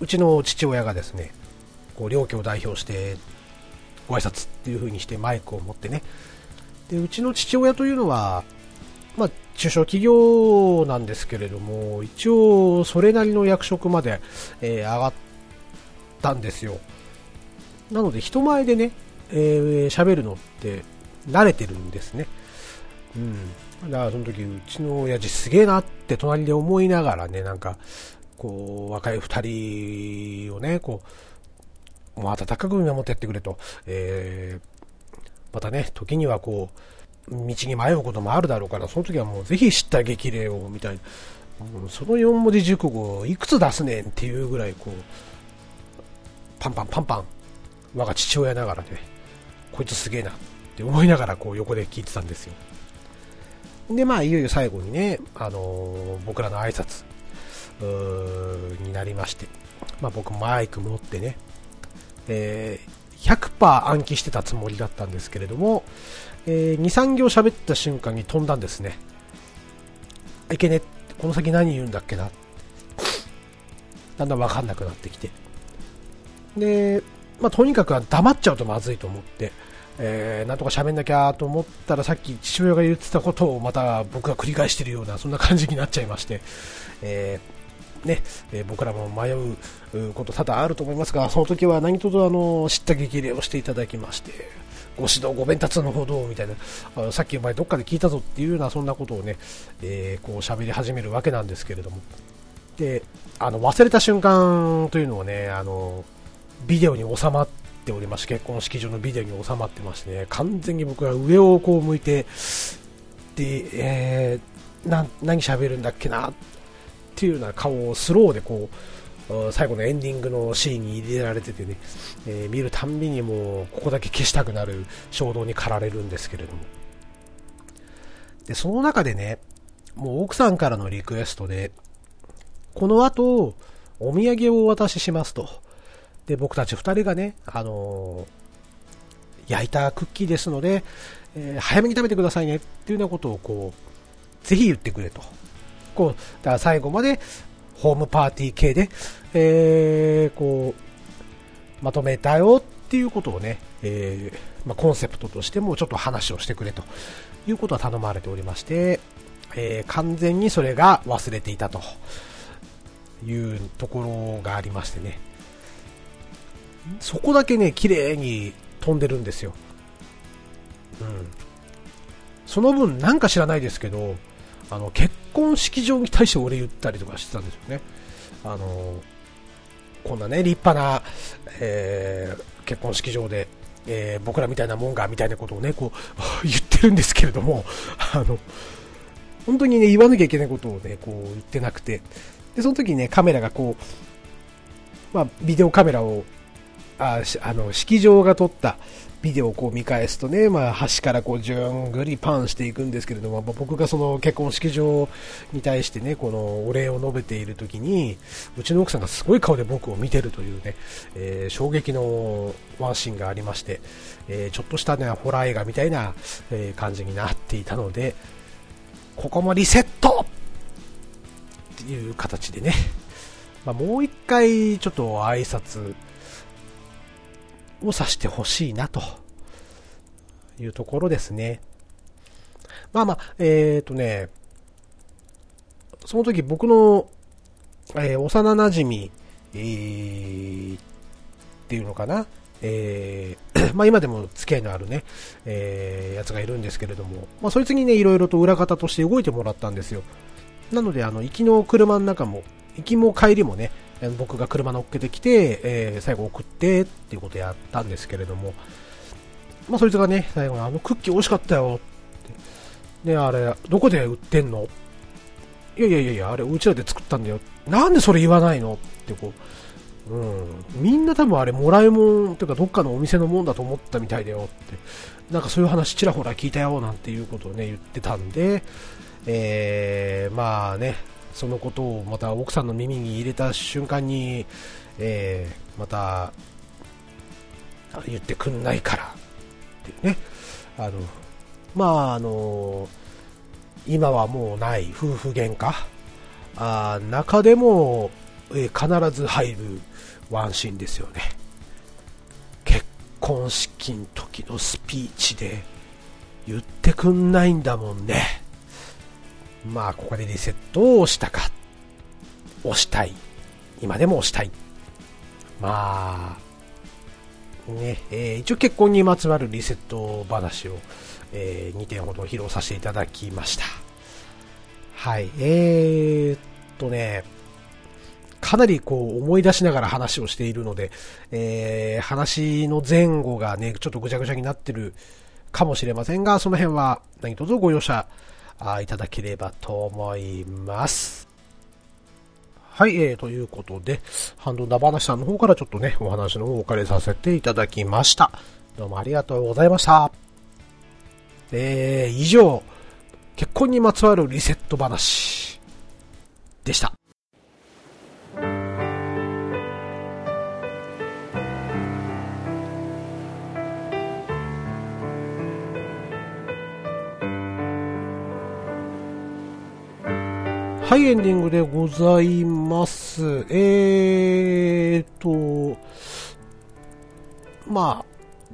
うちの父親がですね、こう両家を代表してご挨拶っていう風にしてマイクを持ってね、でうちの父親というのは、まあ、中小企業なんですけれども、一応それなりの役職まで、えー、上がったんですよ。なので人前でね、えー、喋るのって慣れてるんですね。うん。だからその時、うちの親父すげえなって隣で思いながらね、なんか、こう、若い二人をね、こう、もう温かく見守ってやってくれと、えー、またね、時にはこう、道に迷うこともあるだろうから、その時はもうぜひ知った激励を、みたいな、うん、その4文字熟語をいくつ出すねんっていうぐらい、こう、パンパンパンパン、我が父親ながらね、こいつすげえなって思いながらこう横で聞いてたんですよ。で、まあ、いよいよ最後にね、あのー、僕らの挨拶、になりまして、まあ、僕マイク持ってね、えー、100%暗記してたつもりだったんですけれども、えー、2、3行喋った瞬間に飛んだんですね。いけね、この先何言うんだっけな。だんだんわかんなくなってきて。で、まあ、とにかく黙っちゃうとまずいと思って、えー、なんとか喋んなきゃと思ったらさっき父親が言ってたことをまた僕が繰り返してるようなそんな感じになっちゃいまして、えーね、えー、僕らも迷うこと多々あると思いますが、その時は何卒あの、知った激励をしていただきまして、ご指導ご鞭達のほどみたいな、あさっきお前どっかで聞いたぞっていうような、そんなことをね、えー、こう喋り始めるわけなんですけれども、で、あの、忘れた瞬間というのをね、あの、ビデオに収まっておりまして、結婚式場のビデオに収まってましてね、完全に僕は上をこう向いて、で、えー、な何喋るんだっけなっていうような顔をスローでこう最後のエンディングのシーンに入れられててね、えー、見るたんびにもうここだけ消したくなる衝動に駆られるんですけれども。でその中でねもう奥さんからのリクエストでこの後お土産をお渡ししますと。で僕たち2人がね、あのー、焼いたクッキーですので、えー、早めに食べてくださいねっていうようなことをこうぜひ言ってくれと。こう、だから最後までホームパーティー系で、えー、こう、まとめたよっていうことをね、えー、まあ、コンセプトとしてもちょっと話をしてくれということは頼まれておりまして、えー、完全にそれが忘れていたというところがありましてね、そこだけね、綺麗に飛んでるんですよ。うん。その分、なんか知らないですけど、あの結婚式場に対して俺言ったりとかしてたんですよね。あのこんなね、立派な、えー、結婚式場で、えー、僕らみたいなもんが、みたいなことをね、こう、言ってるんですけれども、あの、本当にね、言わなきゃいけないことをね、こう言ってなくて、で、その時にね、カメラがこう、まあ、ビデオカメラを、ああの、式場が撮った、ビデオをこう見返すとね、まあ、端からこう、じゅんぐりパンしていくんですけれども、まあ、僕がその結婚式場に対してね、このお礼を述べている時に、うちの奥さんがすごい顔で僕を見てるというね、えー、衝撃のワンシーンがありまして、えー、ちょっとしたね、ホラー映画みたいな、え感じになっていたので、ここもリセットっていう形でね、まあ、もう一回ちょっと挨拶をさしてほしいなというところですね。まあまあ、えっ、ー、とね、その時僕の、えー、幼馴染、えー、っていうのかな、えー、まあ今でも付き合いのあるね、えー、やつがいるんですけれども、まあそいつにね、いろいろと裏方として動いてもらったんですよ。なので、あの、行きの車の中も、行きも帰りもね、僕が車乗っけてきて、えー、最後送ってっていうことやったんですけれども、まあ、そいつがね、最後にあのクッキー美味しかったよって。ね、あれ、どこで売ってんの？いやいやいやいや、あれ、うちらで作ったんだよ。なんでそれ言わないのってこう、うん、みんな多分あれ、もらいもんというか、どっかのお店のもんだと思ったみたいだよって、なんかそういう話ちらほら聞いたよなんていうことをね、言ってたんで、えー、まあね、そのことをまた奥さんの耳に入れた瞬間に、えー、また、言ってくんないからっていうね、あの、まああの、今はもうない夫婦喧嘩あ中でも、えー、必ず入るワンシーンですよね。結婚式の時のスピーチで言ってくんないんだもんね。まあ、ここでリセットをしたか。押したい。今でも押したい。まあ、ね、えー、一応結婚にまつわるリセット話を、えー、2点ほど披露させていただきました。はい、えー、っとね、かなりこう思い出しながら話をしているので、えー、話の前後がね、ちょっとぐちゃぐちゃになってるかもしれませんが、その辺は何卒ご容赦あいただければと思います。はい、えー、ということで、ハンドダ話さんの方からちょっとね、お話の方をお借りさせていただきました。どうもありがとうございました。えー、以上、結婚にまつわるリセット話でした。はい、エンディングでございます。えーと、まあ、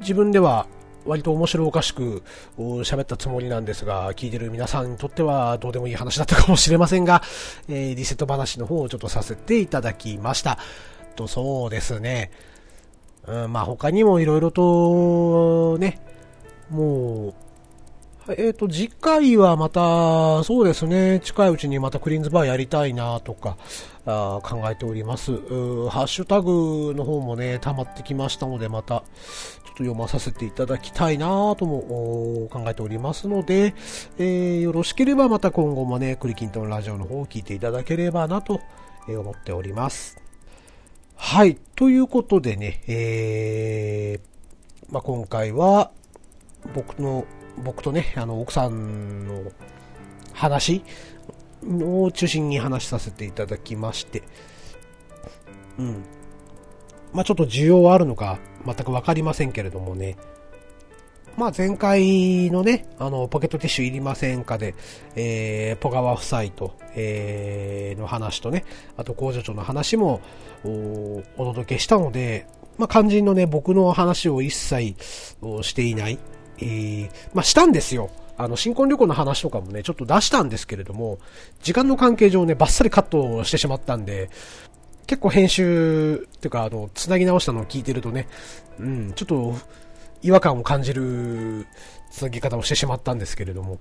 自分では割と面白おかしく喋ったつもりなんですが、聞いてる皆さんにとってはどうでもいい話だったかもしれませんが、えー、リセット話の方をちょっとさせていただきました。と、そうですね。うん、まあ他にもいろいろと、ね、もう、えっ、ー、と、次回はまた、そうですね、近いうちにまたクリーンズバーやりたいなとか、あ考えております。ハッシュタグの方もね、溜まってきましたので、また、ちょっと読まさせていただきたいなとも考えておりますので、えー、よろしければまた今後もね、クリキントンラジオの方を聞いていただければなと思っております。はい、ということでね、えー、まあ、今回は、僕の僕とね、あの、奥さんの話を中心に話させていただきまして、うん。まあちょっと需要はあるのか全くわかりませんけれどもね、まあ前回のね、あの、ポケットティッシュいりませんかで、えー、ポガワ夫妻と、えー、の話とね、あと工場長の話もお届けしたので、まあ肝心のね、僕の話を一切していない、えー、まあ、したんですよ。あの、新婚旅行の話とかもね、ちょっと出したんですけれども、時間の関係上ね、バッサリカットしてしまったんで、結構編集、っていうか、あの、繋ぎ直したのを聞いてるとね、うん、ちょっと、違和感を感じる繋ぎ方をしてしまったんですけれども、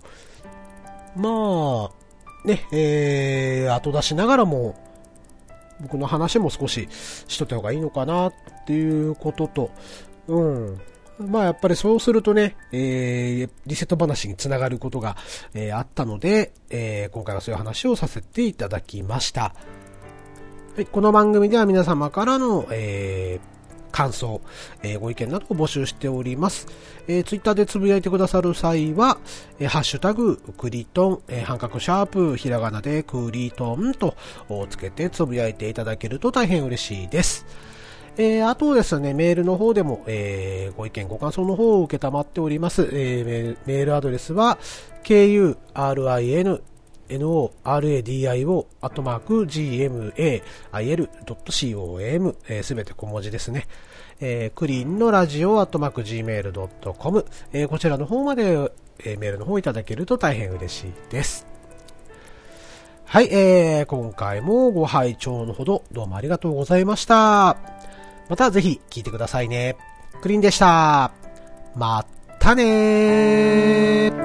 まあ、ね、えー、後出しながらも、僕の話も少ししとった方がいいのかなっていうことと、うん、まあやっぱりそうするとね、えー、リセット話につながることが、えー、あったので、えー、今回はそういう話をさせていただきました。はい、この番組では皆様からの、えー、感想、えー、ご意見などを募集しております。えー、ツイッターでつぶやいてくださる際は、えー、ハッシュタグ、クリトン、えー、半角シャープ、ひらがなでクリトンとつけてつぶやいていただけると大変嬉しいです。えー、あとですね、メールの方でも、えー、ご意見、ご感想の方を受けたまっております。えー、メールアドレスは、kurin noradio アットマーク gmail.com すべ、て小文字ですね。えー、クリーンのラジオアットマーク gmail.com、えー、こちらの方まで、えー、メールの方いただけると大変嬉しいです。はい、えー、今回もご拝聴のほどどうもありがとうございました。またぜひ聴いてくださいね。クリンでした。またねー。